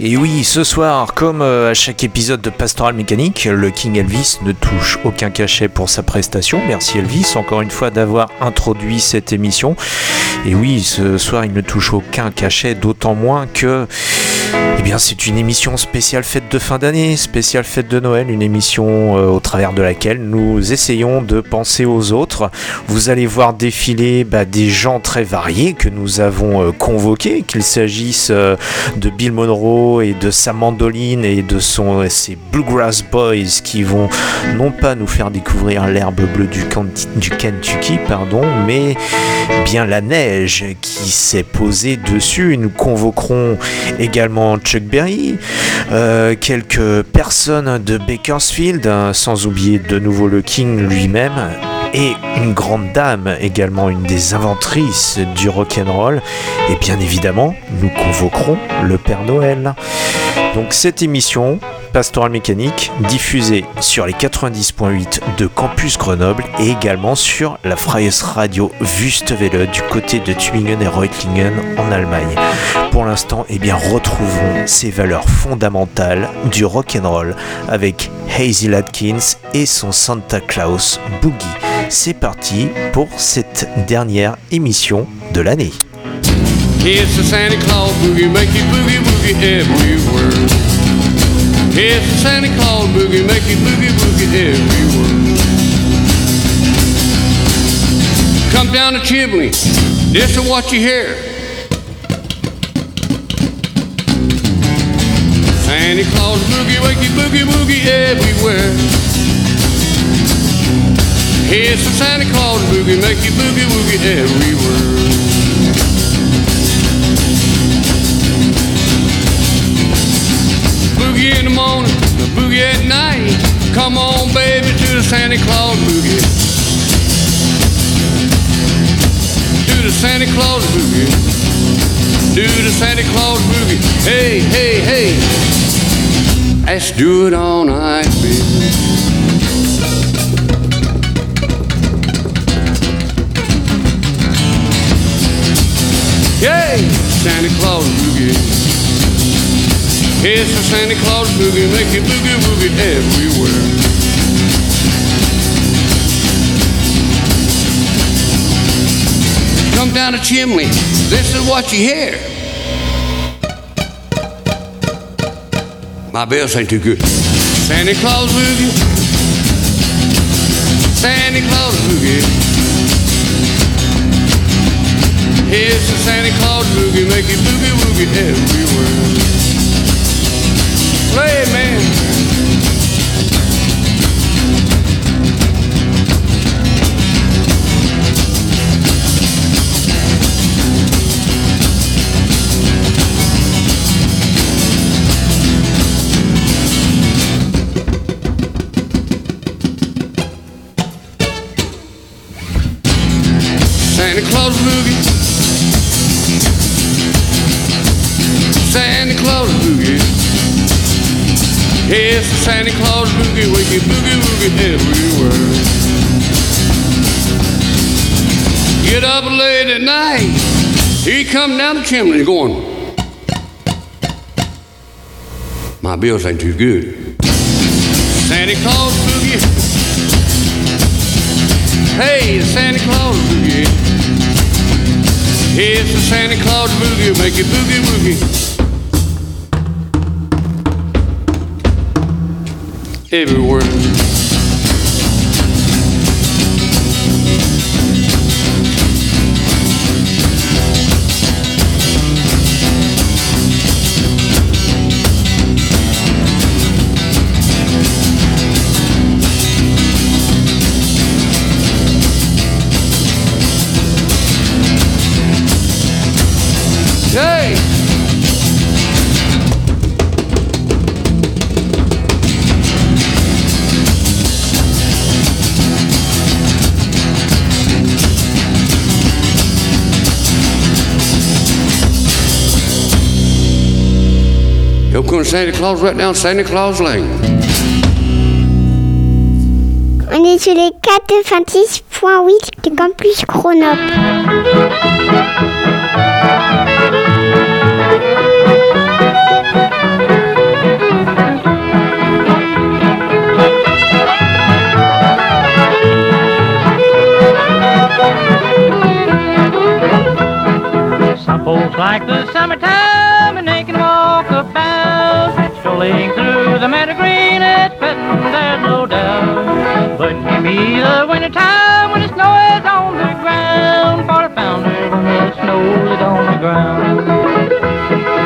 Et oui, ce soir, comme euh, à chaque épisode de Pastoral Mécanique, le King Elvis ne touche aucun cachet pour sa prestation. Merci Elvis encore une fois d'avoir introduit cette émission. Et oui, ce soir, il ne touche aucun cachet, d'autant moins que eh bien, c'est une émission spéciale fête de fin d'année, spéciale fête de Noël, une émission euh, au travers de laquelle nous essayons de penser aux autres. Vous allez voir défiler bah, des gens très variés que nous avons euh, convoqués, qu'il s'agisse euh, de Bill Monroe et de sa mandoline et de ses Bluegrass Boys qui vont non pas nous faire découvrir l'herbe bleue du, Kentucky, pardon, mais bien la neige qui s'est posée dessus. Nous convoquerons également Chuck Berry, euh, quelques personnes de Bakersfield, hein, sans oublier de nouveau le King lui-même, et une grande dame, également une des inventrices du rock'n'roll. Et bien évidemment, nous convoquerons le Père Noël. Donc cette émission, Pastoral Mécanique, diffusée sur les 90.8 de Campus Grenoble et également sur la Freies Radio Wüstewelle du côté de Tübingen et Reutlingen en Allemagne. Pour l'instant, eh bien, retrouvons ces valeurs fondamentales du rock'n'roll avec Hazel Atkins et son Santa Claus Boogie. C'est parti pour cette dernière émission de l'année. It's the Santa Claus boogie, make you boogie boogie everywhere. Come down the chimney, this is what you hear. Santa Claus boogie, make you boogie boogie everywhere. It's the Santa Claus boogie, make you boogie woogie everywhere. Come on, baby, to the Santa Claus boogie. Do the Santa Claus boogie. Do the Santa Claus boogie. Hey, hey, hey. Let's do it all night, baby. Yay, Santa Claus boogie. It's a Santa Claus boogie, make you boogie woogie everywhere. Come down the chimney, this is what you hear. My bells ain't too good. Santa Claus boogie, Santa Claus boogie. Here's the Santa Claus boogie, make you boogie woogie everywhere. Play, man. Santa Claus boogie. Santa Claus boogie. It's the Santa Claus boogie, woogie, boogie, woogie everywhere. Get up late at night, he come down the chimney going, my bills ain't too good. Santa Claus boogie. Hey, the Santa Claus boogie. It's the Santa Claus boogie, make it boogie woogie. Everywhere. Santa Claus right down Santa Claus Lane. On est sur les 96.8 de Campus Grenoble. Some folks like the summertime about, strolling through the meadow green, it's pleasant, there's no doubt. But give me the winter time when the snow is on the ground, for I found her when the snow is on the ground.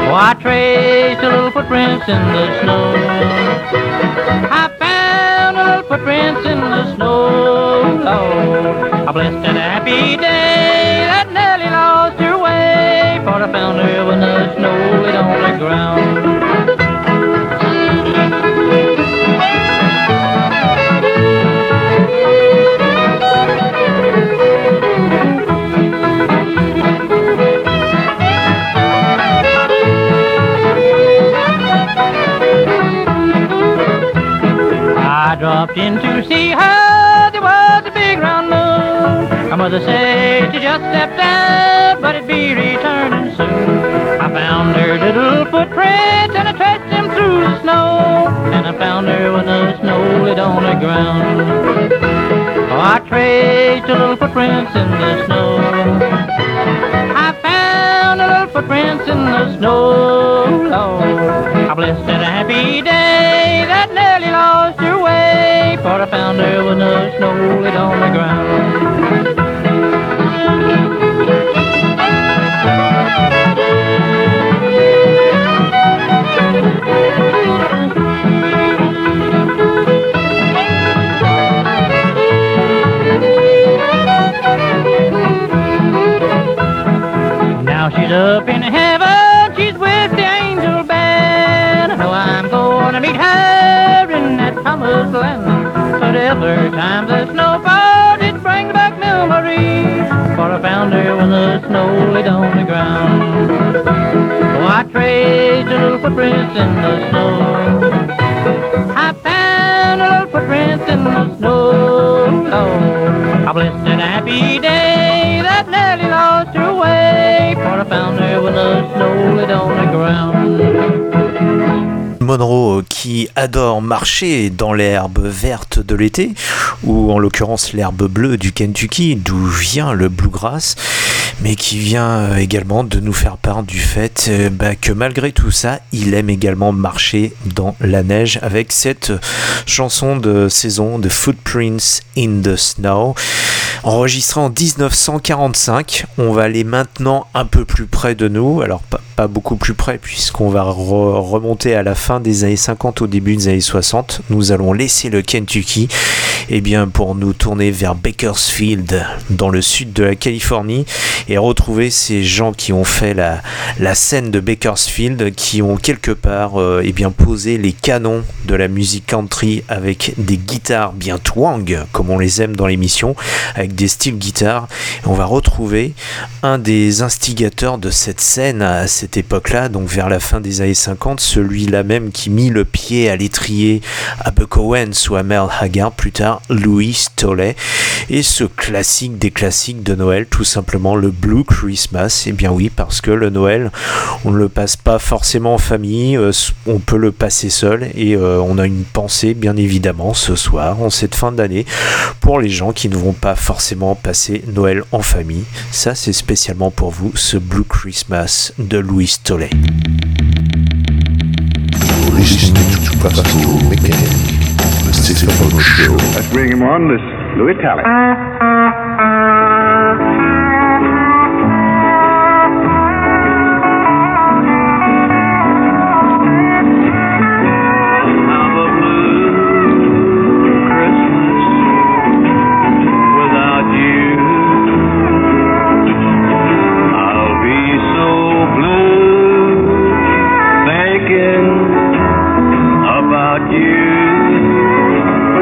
Oh, I traced the little footprints in the snow. I found the little footprints in the snow, Lord. A blessed and happy day that Nellie lost her way, for I found My said she just stepped out, but it'd be returning soon. I found her little footprints and I traced them through the snow. And I found her when the snow lay on the ground. Oh, I traced her little footprints in the snow. I found her little footprints in the snow, Lord. A blessed a happy day that Nellie lost her way, for I found her when the snow lay on the ground. Land. But every time the snow it brings back memories. For I when the snow laid on the ground. I little footprints in the snow. I found little footprints in the snow. Oh, a blessed and happy day that Nellie lost her way. For I when the snow laid on the ground. Monroe adore marcher dans l'herbe verte de l'été, ou en l'occurrence l'herbe bleue du Kentucky, d'où vient le bluegrass, mais qui vient euh, également de nous faire part du fait euh, bah, que malgré tout ça, il aime également marcher dans la neige avec cette chanson de saison de Footprints in the Snow, enregistrée en 1945. On va aller maintenant un peu plus près de nous, alors pas, beaucoup plus près puisqu'on va re- remonter à la fin des années 50 au début des années 60. Nous allons laisser le Kentucky eh bien, pour nous tourner vers Bakersfield, dans le sud de la Californie, et retrouver ces gens qui ont fait la, scène de Bakersfield, qui ont quelque part euh, eh posé les canons de la musique country avec des guitares bien twang, comme on les aime dans l'émission, avec des styles guitares. On va retrouver un des instigateurs de cette scène à cette époque-là, donc vers la fin des années 50, celui-là même qui mit le pied à l'étrier à Buck Owens ou à Merle Haggard, plus tard Louis Tollet, et ce classique des classiques de Noël, tout simplement le Blue Christmas. Et bien oui, parce que le Noël, on ne le passe pas forcément en famille, euh, on peut le passer seul, et euh, on a une pensée bien évidemment ce soir, en cette fin d'année, pour les gens qui ne vont pas forcément passer Noël en famille. Ça, c'est spécialement pour vous, ce Blue Christmas de Louis Tollet. You're listening to Pastoral Mechanic, the Stefano Show. Let's bring him on, this Lewis Talley. without you.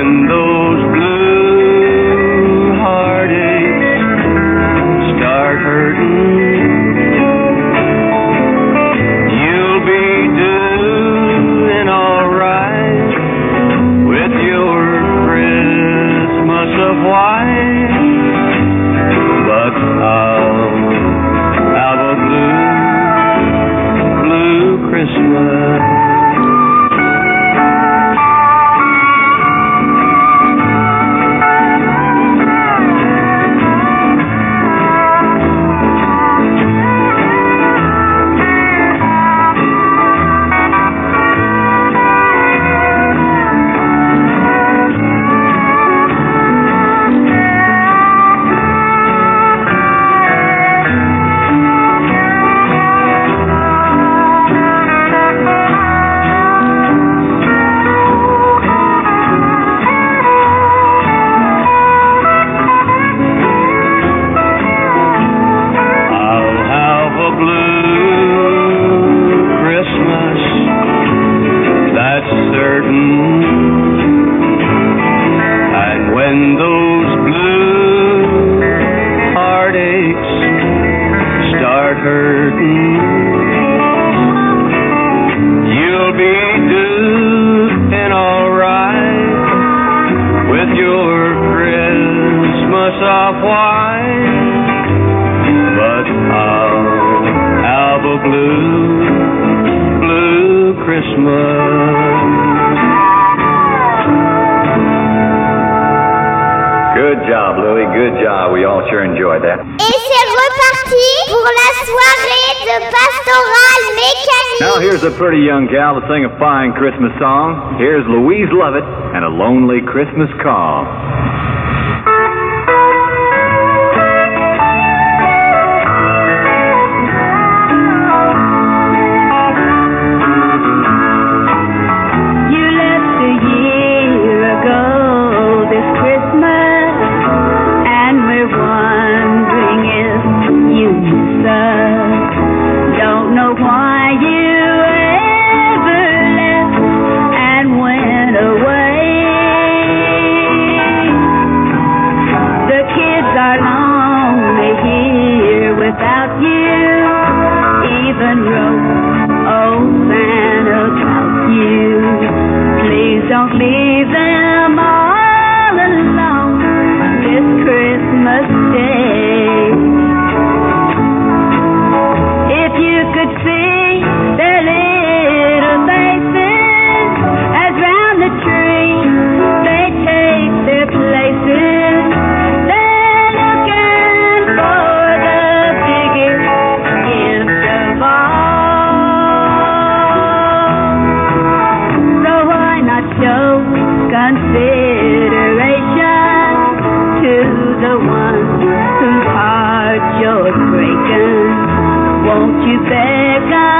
When those blue heartaches start hurting, you'll be doing alright with your Christmas of white but a blue blue Christmas And here's a pretty young gal to sing a fine Christmas song. Here's Louise Lovett and a lonely Christmas call. Consideration to the one whose heart you're breaking. Won't you beg to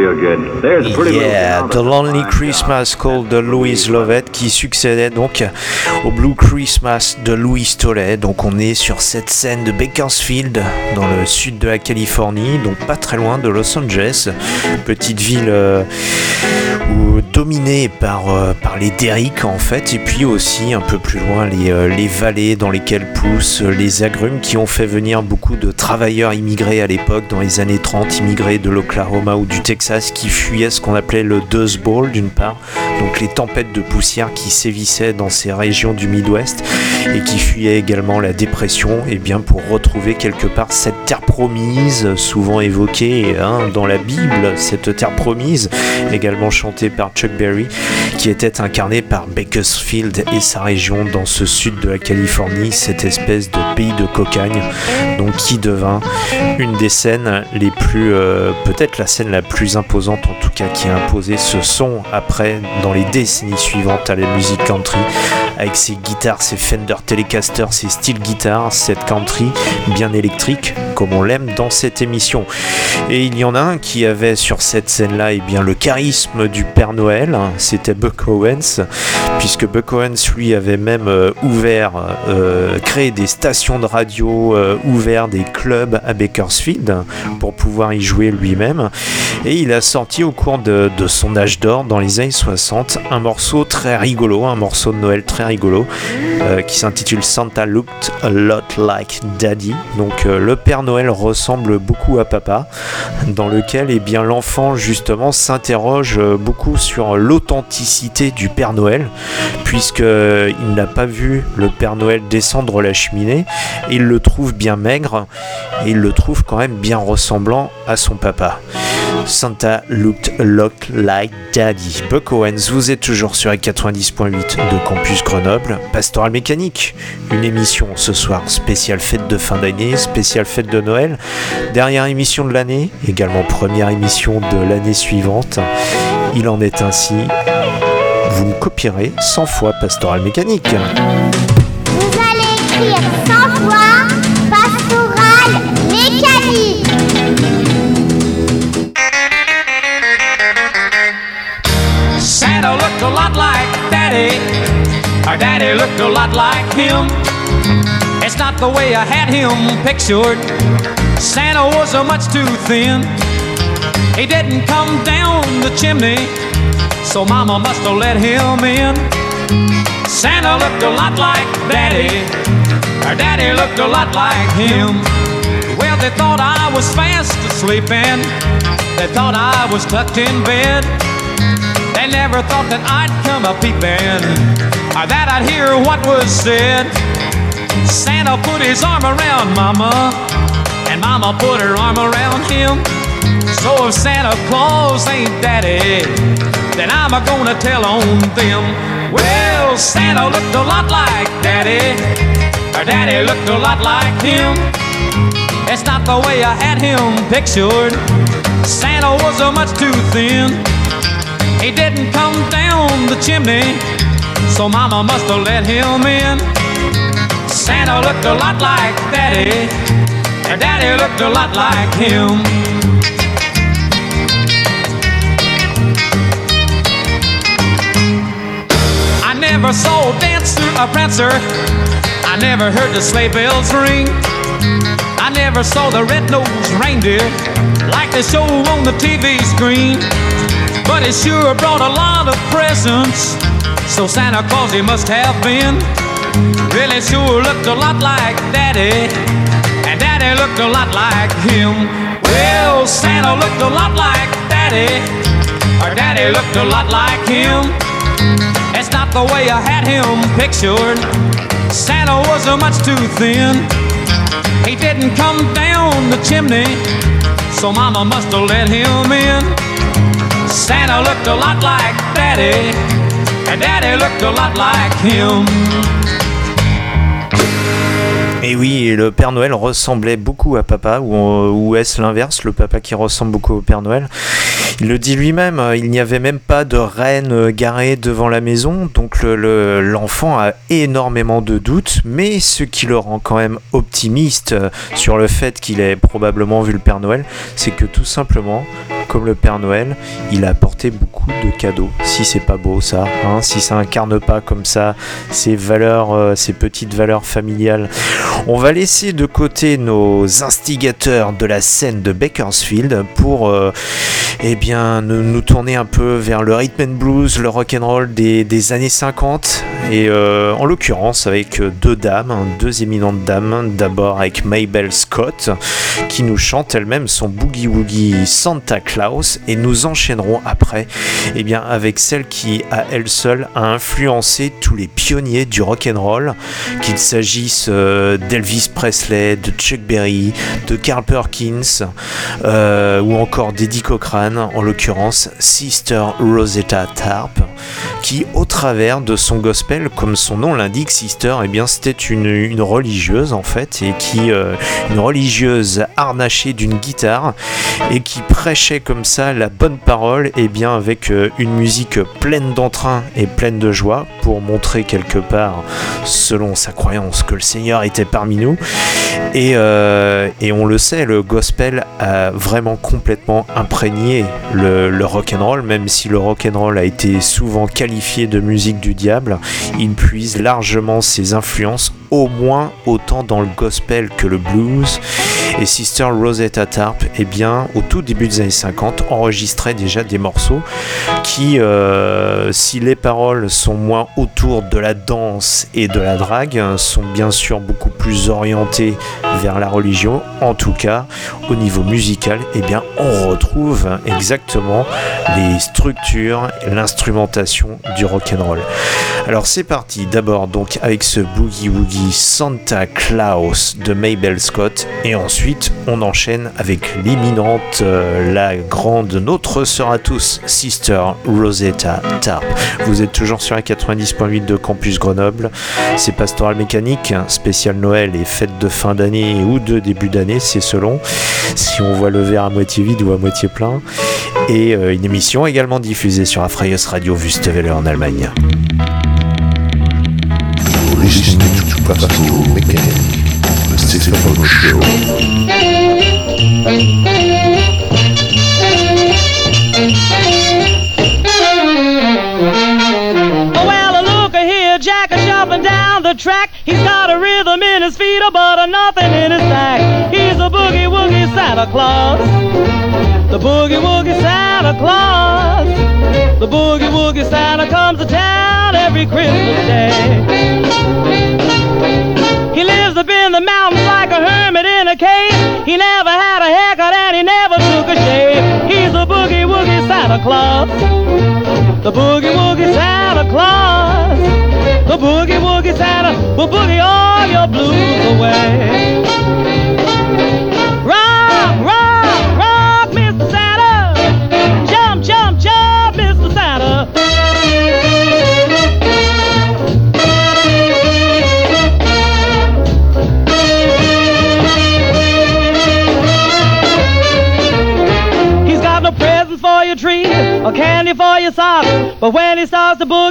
Yeah, The Lonely Christmas Call de Louise Lovett qui succédait donc au Blue Christmas de Louis Tollet. Donc on est sur cette scène de Bakersfield dans le sud de la Californie, donc pas très loin de Los Angeles, petite ville euh, où- dominée par, euh, par les derricks en fait, et puis aussi un peu plus loin les, euh, les vallées dans lesquelles poussent les agrumes qui ont fait venir beaucoup de travailleurs immigrés à l'époque, dans les années 30, immigrés de l'Oklahoma ou du Texas, qui fuyaient ce qu'on appelait le Dust Bowl d'une part, donc les tempêtes de poussière qui sévissaient dans ces régions du Midwest, et qui fuyaient également la dépression, et bien pour retrouver quelque part cette terre promise, souvent évoquée hein, dans la Bible, cette terre promise, également chantée par Chuck Berry, qui était incarnée par Bakersfield et sa région dans ce sud de la Californie, cette espèce de pays de cocagne, donc qui devint une des scènes les plus, euh, peut-être la scène la plus imposante en tout cas, qui a imposé ce son après, dans les décennies suivantes à la musique country, avec ses guitares, ses Fender Telecaster, ses steel guitars, cette country bien électrique, comme on l'aime dans cette émission. Et il y en a un qui avait sur cette scène-là eh bien, le charisme du Père Noël, hein, c'était Buck Owens, puisque Buck Owens lui avait même euh, ouvert, euh, créé des stations de radio, euh, ouvert des clubs à Bakersfield pour pouvoir y jouer lui-même. Et il a sorti au cours de, de son âge d'or, dans les années 60, un morceau très rigolo, un morceau de Noël très rigolo, qui s'intitule Santa Looked a Lot Like Daddy. Donc le Père Noël ressemble beaucoup à papa, dans lequel eh bien, l'enfant justement s'interroge euh, beaucoup sur l'authenticité du Père Noël, puisqu'il n'a pas vu le Père Noël descendre la cheminée, il le trouve bien maigre, et il le trouve quand même bien ressemblant à son papa. Santa looked lot like daddy. Buck Owens, vous êtes toujours sur la 90.8 de Campus Grenoble. Pastoral Mécanique, une émission ce soir spéciale fête de fin d'année, spéciale fête de Noël. Dernière émission de l'année, également première émission de l'année suivante. Il en est ainsi. Vous me copierez 100 fois Pastoral Mécanique. Vous allez écrire 100 fois pastoral mécanique. Santa looked a lot like Daddy. Our Daddy looked a lot like him. It's not the way I had him pictured. Santa was much too thin. He didn't come down the chimney, so Mama must have let him in. Santa looked a lot like Daddy. Our Daddy looked a lot like him. Well, they thought I was fast asleep and they thought I was tucked in bed. They never thought that I'd come a peeping or that I'd hear what was said. Santa put his arm around Mama, and Mama put her arm around him. So if Santa Claus ain't Daddy, then I'm a gonna tell on them. Well, Santa looked a lot like Daddy, or Daddy looked a lot like him. It's not the way I had him pictured. Santa was a much too thin. He didn't come down the chimney, so Mama must have let him in. Santa looked a lot like Daddy, and Daddy looked a lot like him. I never saw a dancer a prancer. I never heard the sleigh bells ring. I never saw the red-nosed reindeer like they show on the TV screen. But it sure brought a lot of presents. So Santa Claus he must have been. Really sure looked a lot like Daddy. And Daddy looked a lot like him. Well, Santa looked a lot like Daddy. Or Daddy looked a lot like him. It's not the way I had him pictured. Santa was much too thin. He didn't come down the chimney, so Mama must have let him in. Santa looked a lot like Daddy, and Daddy looked a lot like him. Et oui, le Père Noël ressemblait beaucoup à papa, ou, ou est-ce l'inverse, le papa qui ressemble beaucoup au Père Noël? Il le dit lui-même, euh, il n'y avait même pas de reine euh, garée devant la maison, donc le- le- l'enfant a énormément de doutes, mais ce qui le rend quand même optimiste euh, sur le fait qu'il ait probablement vu le Père Noël, c'est que tout simplement, comme le Père Noël, il a apporté beaucoup de cadeaux. Si c'est pas beau ça, hein, si ça incarne pas comme ça ces valeurs, euh, ces petites valeurs familiales. On va laisser de côté nos instigateurs de la scène de Bakersfield pour euh, eh bien, nous, tourner un peu vers le rhythm and blues, le rock and roll des, années 50 et euh, en l'occurrence avec deux dames, hein, deux éminentes dames. D'abord avec Mabel Scott qui nous chante elle-même son boogie woogie Santa Claus et nous enchaînerons après eh bien, avec celle qui à elle seule a influencé tous les pionniers du rock and roll, qu'il s'agisse euh, d'Elvis Presley, de Chuck Berry, de Carl Perkins euh, ou encore d'Eddie Cochrane, en l'occurrence Sister Rosetta Tarp, qui au travers de son gospel, comme son nom l'indique, Sister, eh bien c'était une, religieuse en fait, et qui euh, une religieuse harnachée d'une guitare et qui prêchait comme ça la bonne parole, et bien avec euh, une musique pleine d'entrain et pleine de joie pour montrer quelque part, selon sa croyance, que le Seigneur était parmi nous. Et, euh, et on le sait, le gospel a vraiment complètement imprégné le, le rock'n'roll, même si le rock'n'roll a été souvent qualifié de musique du diable, il puise largement ses influences au moins autant dans le gospel que le blues. Et Sister Rosetta Tarp, eh bien, au tout début des années 50, enregistrait déjà des morceaux qui, euh, si les paroles sont moins autour de la danse et de la drague, sont bien sûr beaucoup plus orientées vers la religion. En tout cas, au niveau musical, eh bien, on retrouve exactement les structures, l'instrumentation du rock'n'roll. Alors c'est parti, d'abord donc avec ce Boogie Woogie Santa Claus de Mabel Scott et ensuite on enchaîne avec l'éminente, euh, la grande, notre à tous, Sister Rosetta Tarp. Vous êtes toujours sur la 90.8 de Campus Grenoble, c'est Pastoral Mécanique, spécial Noël et fête de fin d'année ou de début d'année, c'est selon si on voit le verre à moitié vide ou à moitié plein. Et euh, une émission également diffusée sur Afraios Radio Wüstewelle en Allemagne. The Stefano Show. Well, look here, Jack is jumping down the track. He's got a rhythm in his feet, but a nothing in his sack. He's a boogie woogie Santa Claus. The boogie woogie Santa Claus. The boogie woogie Santa comes to town every Christmas day. Up in the mountains like a hermit in a cave. He never had a haircut and he never took a shave. He's a boogie woogie Santa Claus. The boogie woogie Santa Claus. The boogie woogie Santa will boogie all your blues away. But when he starts to boogie,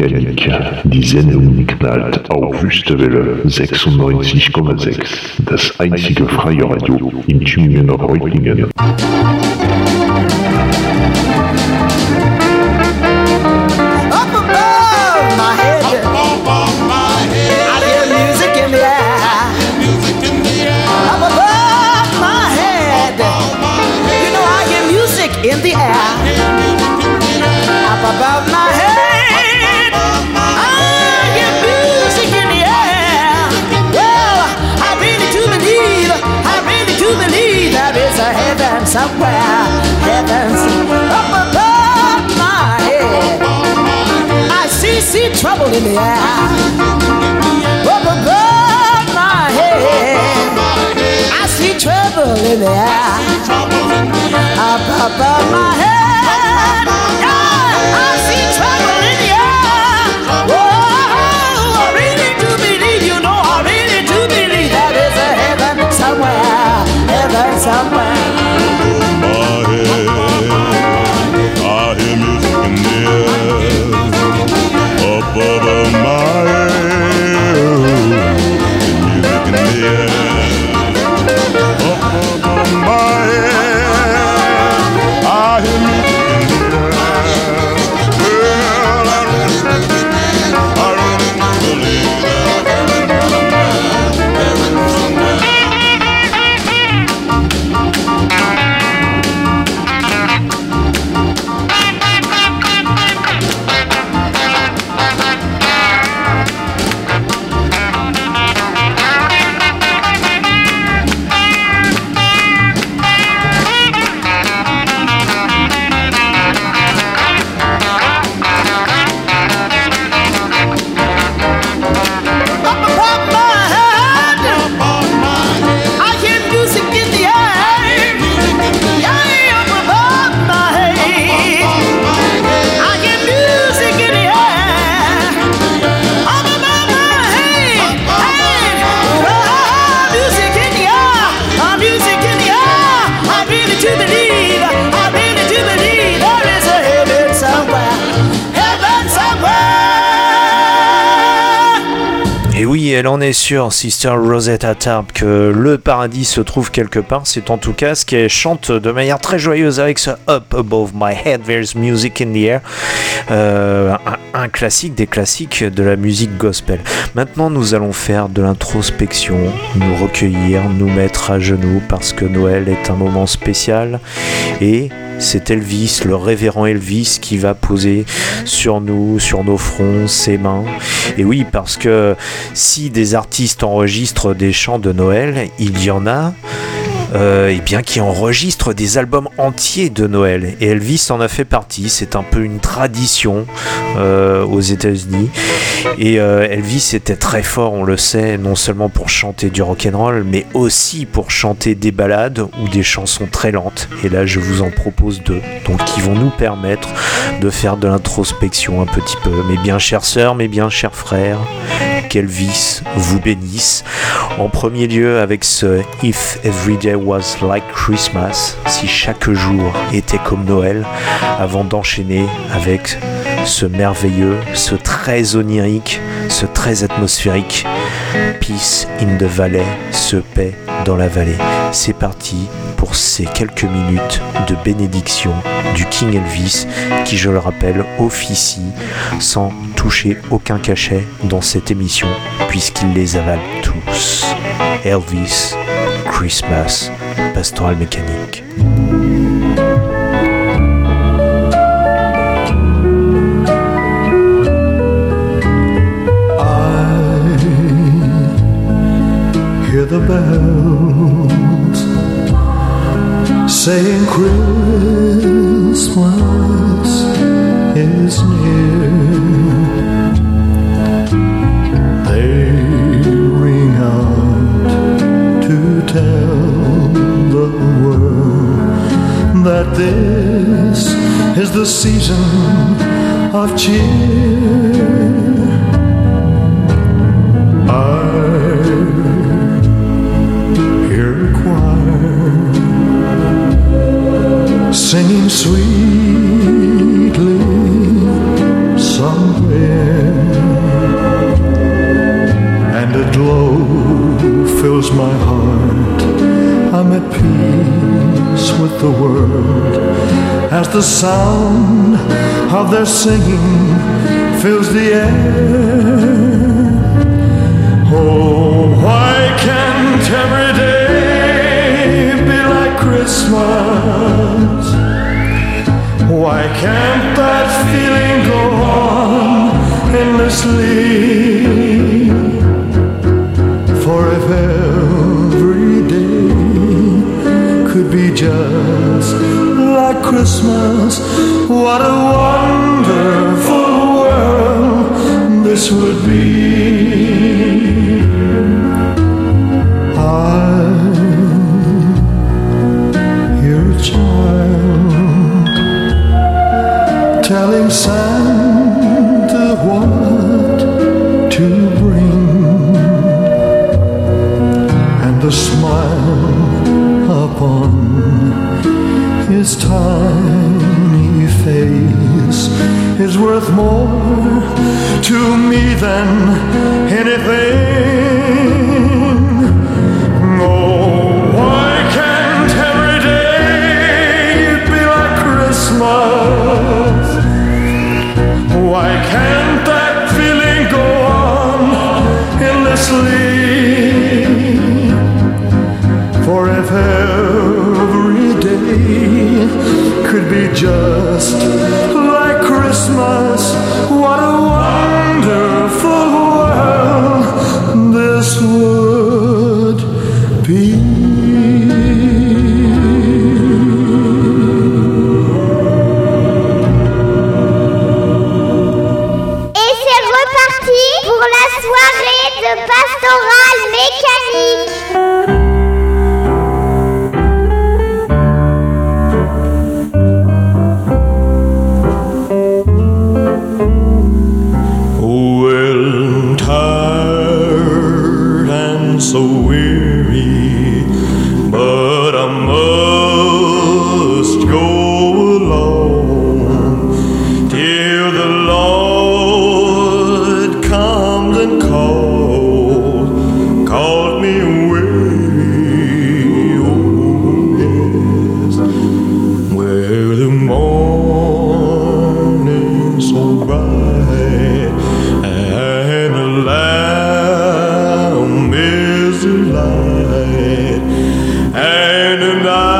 Pastoral-Mechanik. Die Sendung knallt auf Wüstewelle 96,6. Das einzige freie Radio in Tübingen und Reutlingen. Elle en est sûre, Sister Rosetta Tarp, que le paradis se trouve quelque part. C'est en tout cas ce qu'elle chante de manière très joyeuse avec ce Up Above My Head, There's Music in the Air. Euh, un, un classique des classiques de la musique gospel. Maintenant, nous allons faire de l'introspection, nous recueillir, nous mettre à genoux parce que Noël est un moment spécial et c'est Elvis, le révérend Elvis, qui va poser sur nous, sur nos fronts, ses mains. Et oui, parce que si des artistes enregistrent des chants de Noël, il y en a. euh, qui enregistrent des albums entiers de Noël. Et Elvis en a fait partie. C'est un peu une tradition euh, aux États-Unis. Et euh, Elvis était très fort, on le sait, non seulement pour chanter du rock'n'roll, mais aussi pour chanter des ballades ou des chansons très lentes. Et là, je vous en propose deux, donc qui vont nous permettre de faire de l'introspection un petit peu. Mes bien chères sœurs, mes bien chers frères, qu'Elvis vous bénisse. En premier lieu avec ce If Every Day Was Like Christmas, si chaque jour était comme Noël, avant d'enchaîner avec ce merveilleux, ce très onirique, ce très atmosphérique Peace in the Valley, ce paix dans la vallée. C'est parti pour ces quelques minutes de bénédiction du King Elvis qui, je le rappelle, officie sans toucher aucun cachet dans cette émission puisqu'il les avale tous. Elvis, Christmas, Pastoral Mécanique. The bells saying Christmas is near. They ring out to tell the world that this is the season of cheer. choir singing sweetly somewhere, and a glow fills my heart. I'm at peace with the world as the sound of their singing fills the air. Oh, why can't every be like Christmas. Why can't that feeling go on endlessly? For if every day could be just like Christmas, what a wonderful world this would be. telling Santa what to bring, and the smile upon his tiny face is worth more to me than anything. just and I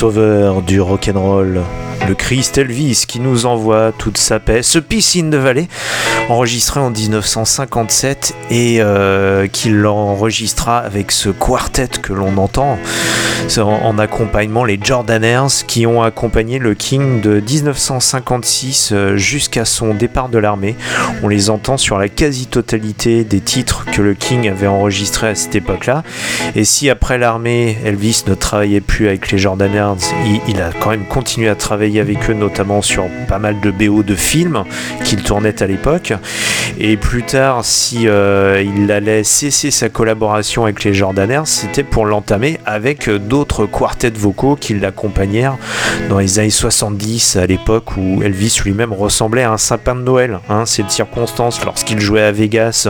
sauveur du rock'n'roll, le Christ Elvis qui nous envoie toute sa paix, ce Piscine de Vallée, enregistré en 1957 et euh, qu'il enregistra avec ce quartet que l'on entend en, en, accompagnement, les Jordanaires qui ont accompagné le King de 1956 euh, jusqu'à son départ de l'armée. On les entend sur la quasi-totalité des titres que le King avait enregistrés à cette époque-là. Et si après l'armée, Elvis ne travaillait plus avec les Jordanaires, il, il a quand même continué à travailler avec eux, notamment sur pas mal de BO de films qu'il tournait à l'époque. Et plus tard, si euh, il allait cesser sa collaboration avec les Jordanaires, c'était pour l'entamer avec d'autres quartets vocaux qui l'accompagnèrent dans les années 70, à l'époque où Elvis lui-même ressemblait à un sapin de Noël. Hein, C'est de circonstance lorsqu'il jouait à Vegas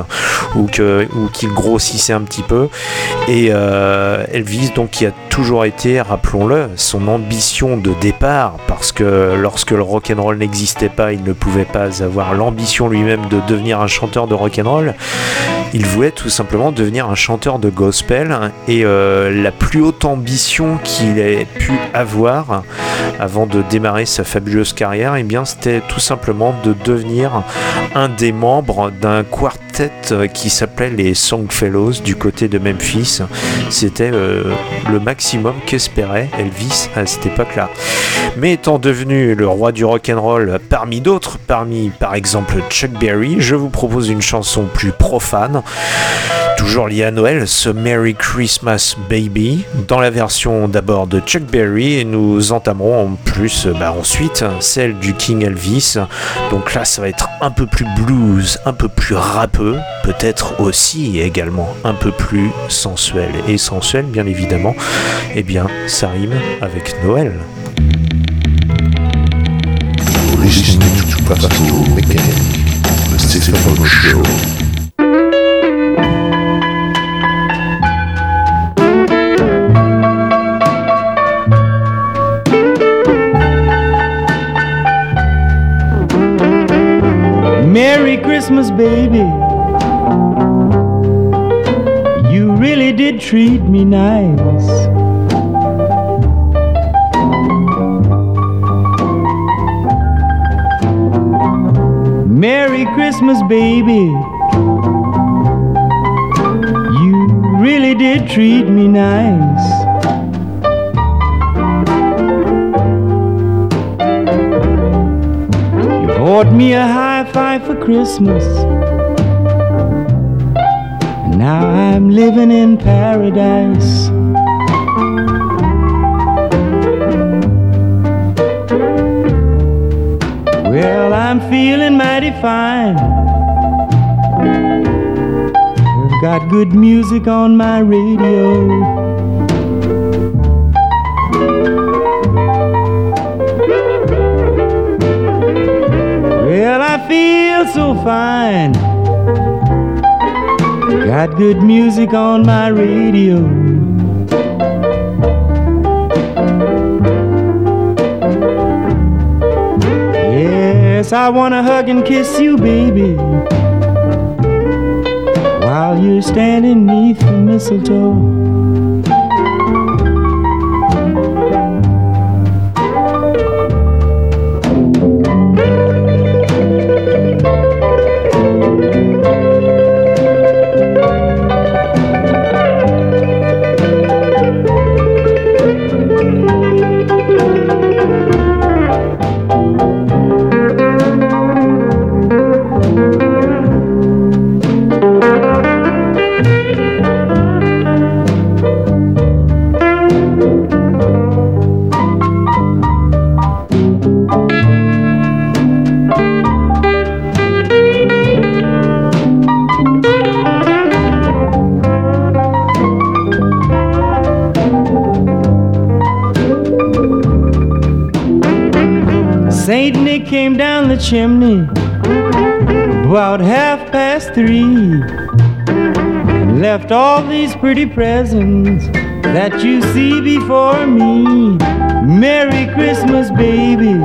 ou qu'il ou qu'il grossissait un petit peu. Et euh, Elvis, donc, qui a toujours été, rappelons-le, son ambition de départ, parce que lorsque le rock'n'roll n'existait pas, il ne pouvait pas avoir l'ambition lui-même de devenir un chanteur de rock'n'roll. Il voulait tout simplement devenir un chanteur de gospel et euh, la plus haute ambition qu'il ait pu avoir avant de démarrer sa fabuleuse carrière, eh bien c'était tout simplement de devenir un des membres d'un quartet qui s'appelait les Songfellows du côté de Memphis. C'était euh, le maximum qu'espérait Elvis à cette époque-là. Mais étant devenu le roi du rock'n'roll parmi d'autres, parmi par exemple Chuck Berry, je vous propose une chanson plus profane, toujours liée à Noël, ce Merry Christmas Baby, dans la version d'abord de Chuck Berry, et nous entamerons en plus bah, ensuite celle du King Elvis. Donc là, ça va être un peu plus blues, un peu plus rappeux, peut-être aussi également un peu plus sensuel. Et sensuel, bien évidemment, eh bien, ça rime avec Noël. Merry Christmas, baby. You really did treat me nice. Merry Christmas, baby. You really did treat me nice. You bought me a high five for Christmas. And Now I'm living in paradise. Well, I'm feeling mighty fine. I've got good music on my radio. Well, I feel so fine. Got good music on my radio. Yes, I wanna hug and kiss you, baby. While you're standing neath the mistletoe. Chimney about half past three. Left all these pretty presents that you see before me. Merry Christmas, baby.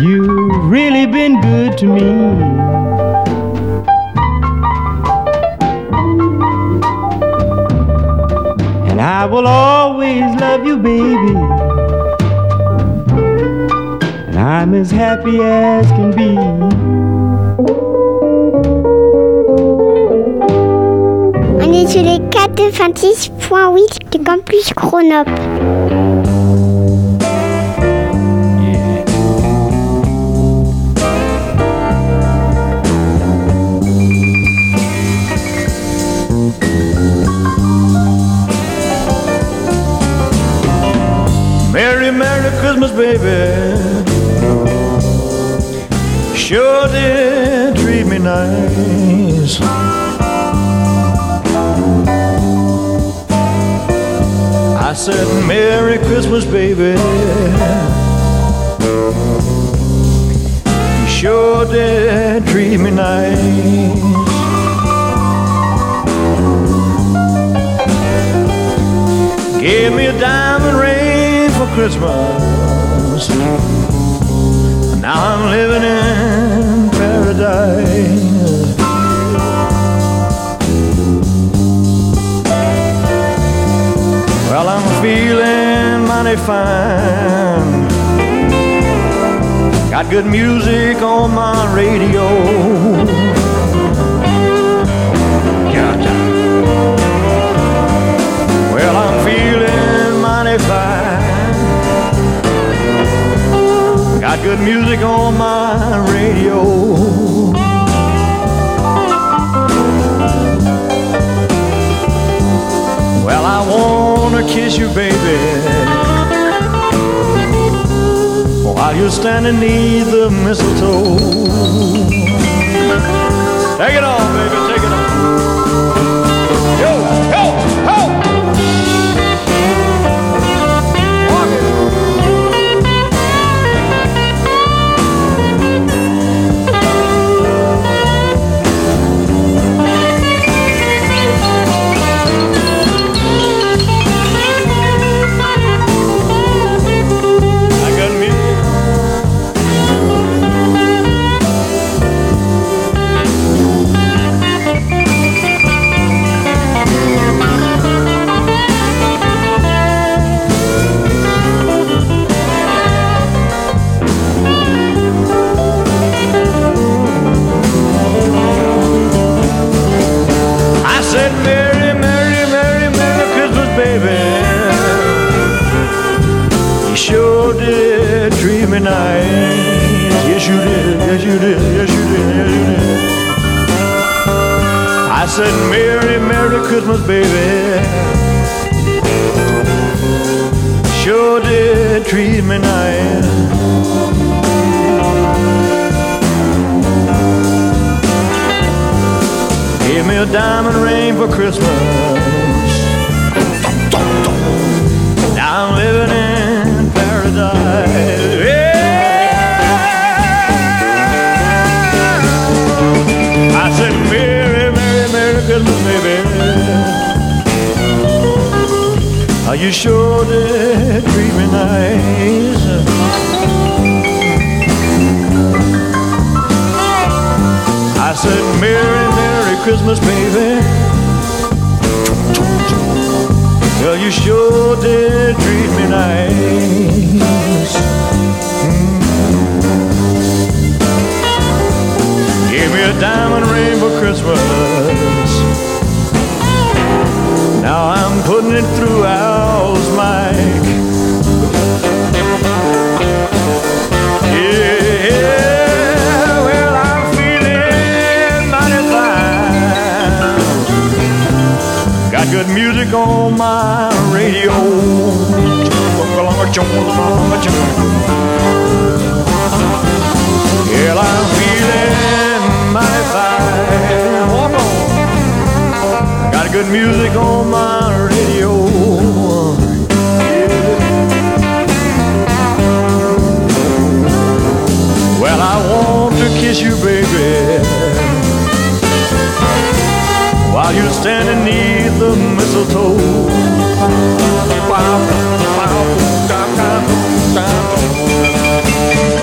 You've really been good to me. And I will always love you, baby. I'm as happy as can be. On est sur les 426.8 du campus Chronop. Merry, Merry Christmas, baby. Sure did treat me nice. I said, Merry Christmas, baby. You sure did treat me nice. Gave me a diamond ring for Christmas. I'm living in paradise. Well, I'm feeling mighty fine. Got good music on my radio. Well, I'm feeling mighty fine. Good music on my radio. Well, I wanna kiss you, baby. While you're standing near the mistletoe. Take it off, baby, said, Merry, Merry Christmas, baby. Sure did treat me nice. Gave me a diamond ring for Christmas. Christmas, baby. Are you sure did treat me nice? I said, Merry, Merry Christmas, baby. Well, you sure did treat me nice. Mm. Gave me a diamond ring for Christmas. Now I'm putting it through Al's mic. Yeah, well, I'm feeling mighty fine. Got good music on my radio. Good music on my radio. Well, I want to kiss you, baby. While while you stand beneath the mistletoe.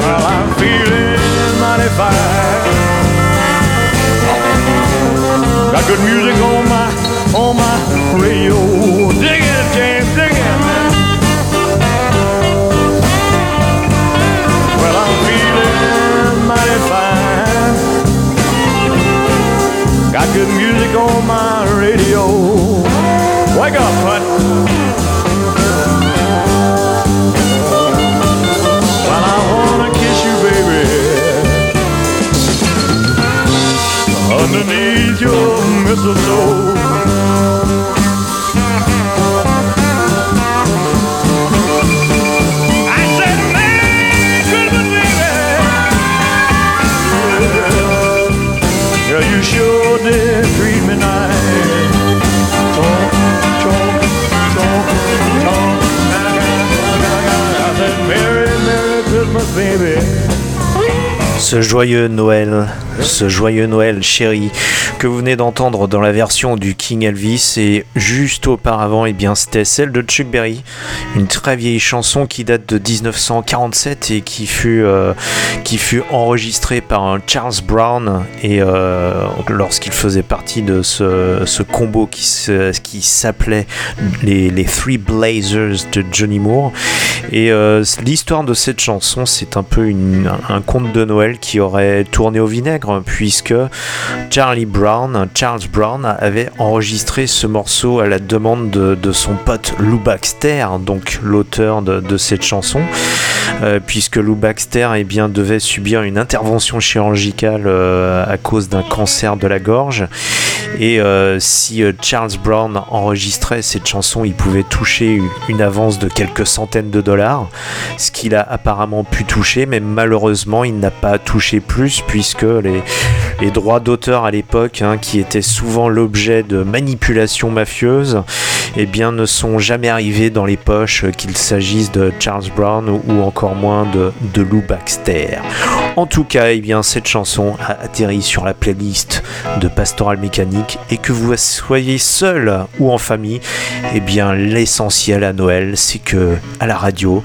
Well, I'm feeling mighty fine. Got good music on my on my radio. Dig it, James, dig it. Well, I'm feeling mighty fine. Got good music on my radio. Wake up, bud. Well, I wanna kiss you, baby. Underneath your mistletoe. Ce joyeux Noël, ce joyeux Noël chéri que vous venez d'entendre dans la version du King Elvis et juste auparavant, eh bien, c'était celle de Chuck Berry, une très vieille chanson qui date de 1947 et qui fut, euh, qui fut enregistrée par un Charles Brown et euh, lorsqu'il faisait partie de ce, ce combo qui, qui s'appelait les, les Three Blazers de Johnny Moore. Et euh, l'histoire de cette chanson, c'est un peu un conte de Noël qui aurait tourné au vinaigre, puisque Charlie Brown, Charles Brown, avait enregistré ce morceau à la demande de, son pote Lou Baxter, donc l'auteur de, de cette chanson, euh, puisque Lou Baxter eh bien, devait subir une intervention chirurgicale euh, à cause d'un cancer de la gorge. Et euh, si euh, Charles Brown enregistrait cette chanson, il pouvait toucher une- avance de quelques centaines de dollars, ce qu'il a apparemment pu toucher, mais malheureusement il n'a pas touché plus puisque les, droits d'auteur à l'époque, hein, qui étaient souvent l'objet de manipulations mafieuses, eh bien, ne sont jamais arrivés dans les poches, euh, qu'il s'agisse de Charles Brown ou, encore moins de, de Lou Baxter. En tout cas, eh bien, cette chanson a atterri sur la playlist de Pastoral Mécanique et que vous soyez seul ou en famille, eh bien, l'essentiel à Noël, c'est que à la radio,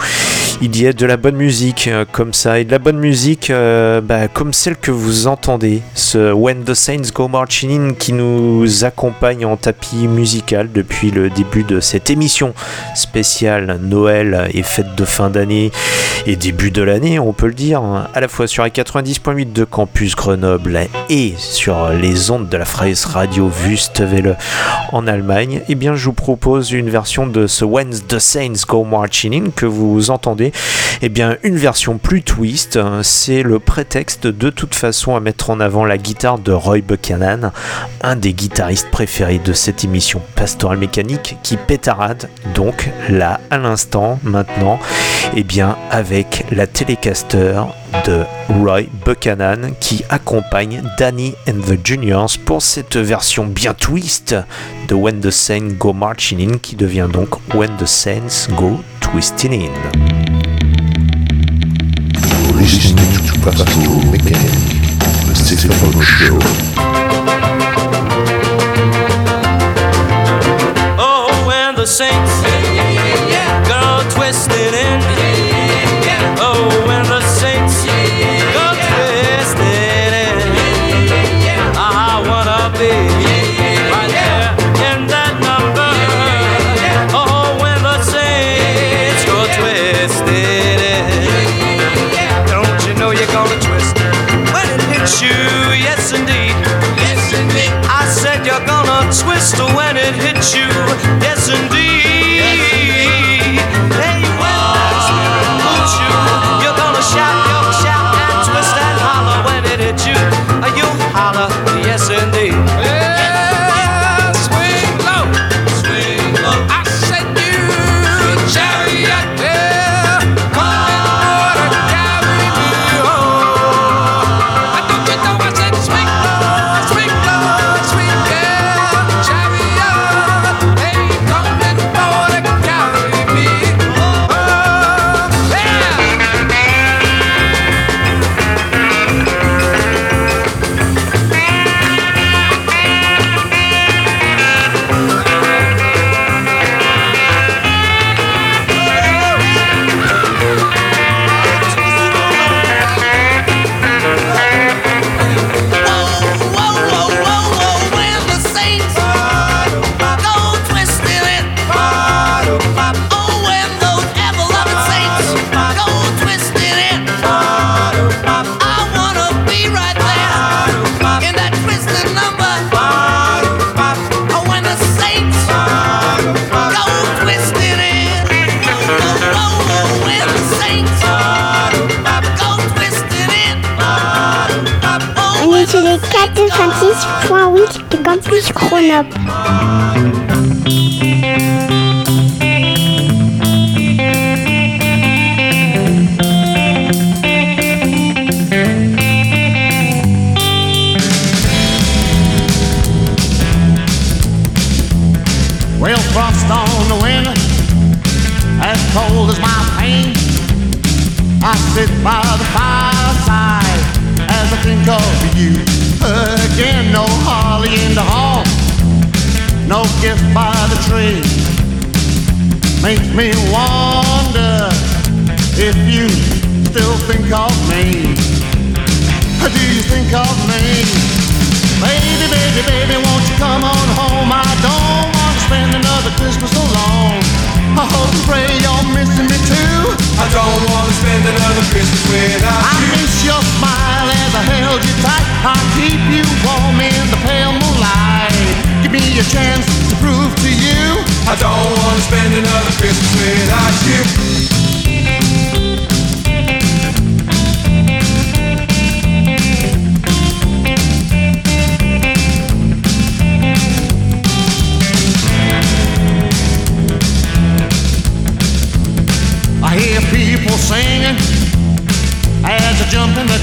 il y ait de la bonne musique euh, comme ça. Et de la bonne musique euh, bah, comme celle que vous entendez, ce When the Saints Go Marching In qui nous accompagne en tapis musical depuis le début de cette émission spéciale Noël et fête de fin d'année. Et début de l'année, on peut le dire, hein, à la fois sur les 90.8 de Campus Grenoble et sur les ondes de la Freie Radio Wüstewelle en Allemagne, eh bien je vous propose une version de ce When the Saints Go Marching In que vous entendez, eh bien une version plus twist, hein, c'est le prétexte de toute façon à mettre en avant la guitare de Roy Buchanan, un des guitaristes préférés de cette émission Pastoral Mécanique qui pétarade donc là à l'instant maintenant, eh bien avec la Telecaster de Roy Buchanan qui accompagne Danny and the Juniors pour cette version bien twist de When the Saints Go Marching In qui devient donc When the Saints Go Twisting In. Listening to Pastoral Mechanic, the Show. Oh, when the saints go twisted in. Yes, Baby, won't you come on home? I don't want to spend another Christmas alone. I hope and pray you're missing me too. I don't want to spend another Christmas without I you. miss your smile as I held you tight. I keep you warm in the pale moonlight. Give me a chance to prove to you. I don't want to spend another Christmas without you.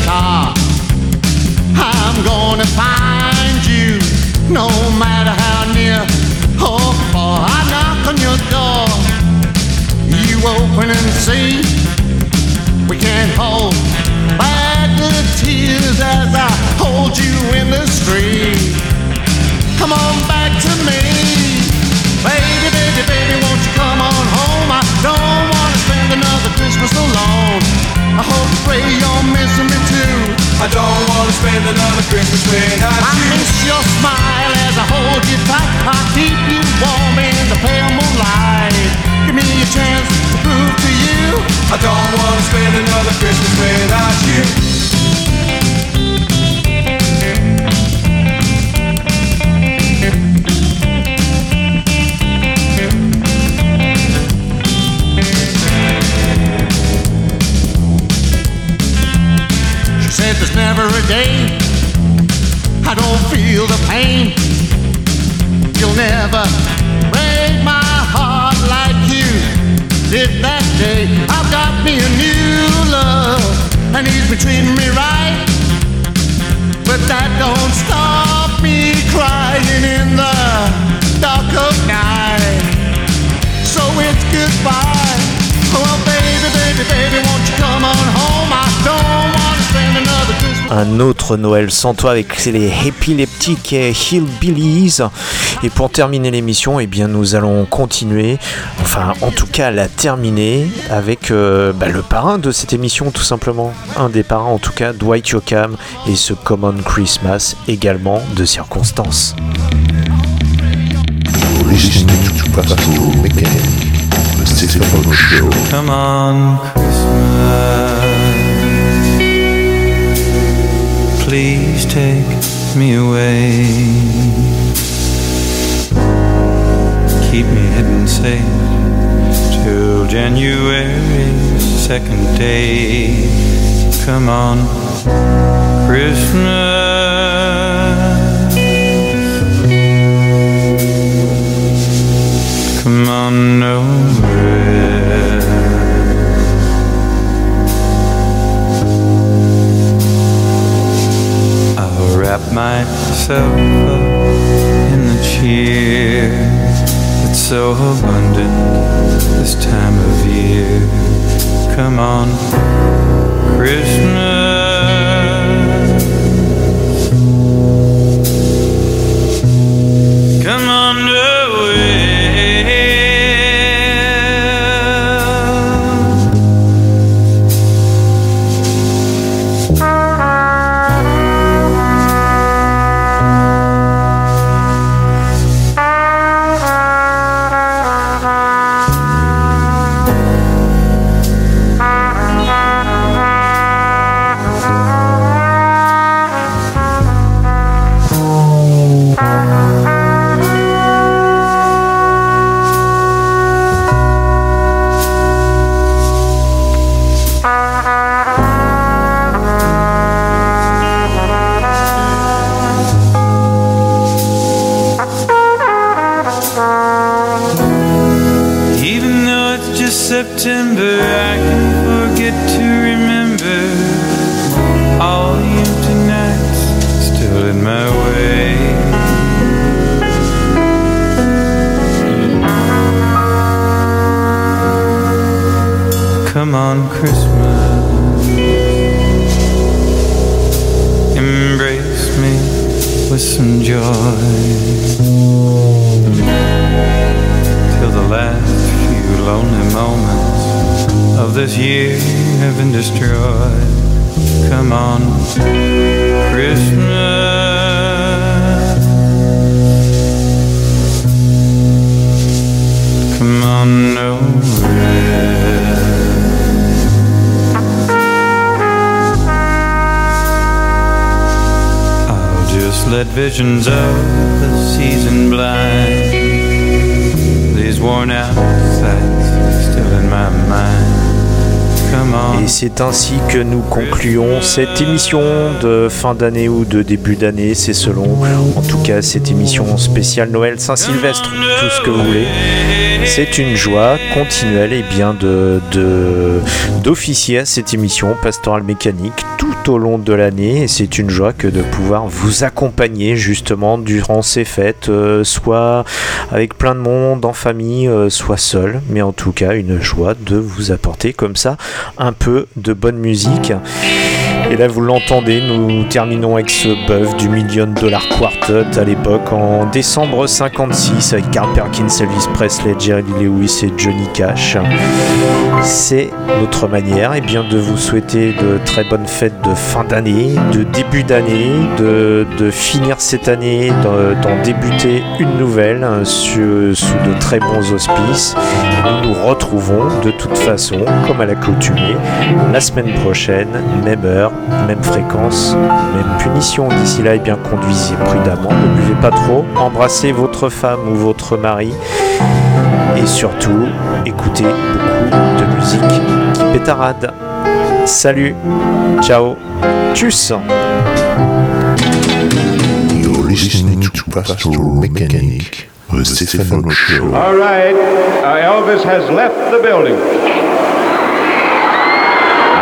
Car. I'm gonna find you no matter how near oh, or far. I knock on your door, you open and see. We can't hold back the tears as I hold you in the street. Come on back to me, baby, baby, baby, won't you come on home? I don't wanna spend another Christmas alone. I hope pray too. I don't want to spend another Christmas without I you. miss your smile as I hold you tight. I keep you warm in the pale moonlight. Give me a chance to prove to you. I don't want to spend another Christmas without you. A day I don't feel the pain. You'll never break my heart like you did that day. I've got me a new love, and he's been treating me right. But that don't stop me crying in the dark of night. So it's goodbye. Un autre Noël sans toi avec les épileptiques et Hillbillies. Et pour terminer l'émission, eh bien nous allons continuer, enfin en tout cas la terminer avec euh, bah, le parrain de cette émission tout simplement. Un des parrains en tout cas, Dwight Yoakam et ce Common Christmas également de circonstance. Come on, Christmas. Please take me away. Keep me hidden safe till January's second day. Come on, Christmas. Come on, nowhere. Wrap myself up in the cheer that's so abundant this time of year. Come on, Christmas. Of c'est ainsi que nous concluons cette émission de fin d'année ou de début d'année, c'est selon. En tout cas, cette émission spéciale Noël Saint-Sylvestre, tout ce que vous voulez. C'est une joie continuelle et bien de de- d'officier à cette émission pastorale mécanique tout au long de l'année et c'est une joie que de pouvoir vous accompagner justement durant ces fêtes, euh, soit avec plein de monde, en famille, euh, soit seul, mais en tout cas une joie de vous apporter comme ça un peu de bonne musique. Et là, vous l'entendez, nous terminons avec ce bœuf du Million Dollar Quartet à l'époque, en décembre 56, avec Carl Perkins, Elvis Presley, Jerry Lewis et Johnny Cash. C'est notre manière eh bien, de vous souhaiter de très bonnes fêtes de fin d'année, de début d'année, de, de finir cette année, d'en débuter une nouvelle hein, su- sous de très bons auspices. Nous nous retrouvons de toute façon, comme à l'accoutumée, la semaine prochaine, même heure, même fréquence, même punition. D'ici là, eh bien, conduisez prudemment, ne buvez pas trop, embrassez votre femme ou votre mari et surtout, écoutez beaucoup de musique qui pétarade. Salut, ciao, tchuss You're listening to Pastoral Mechanic, the Stefano Show. All right, uh, Elvis has left the building.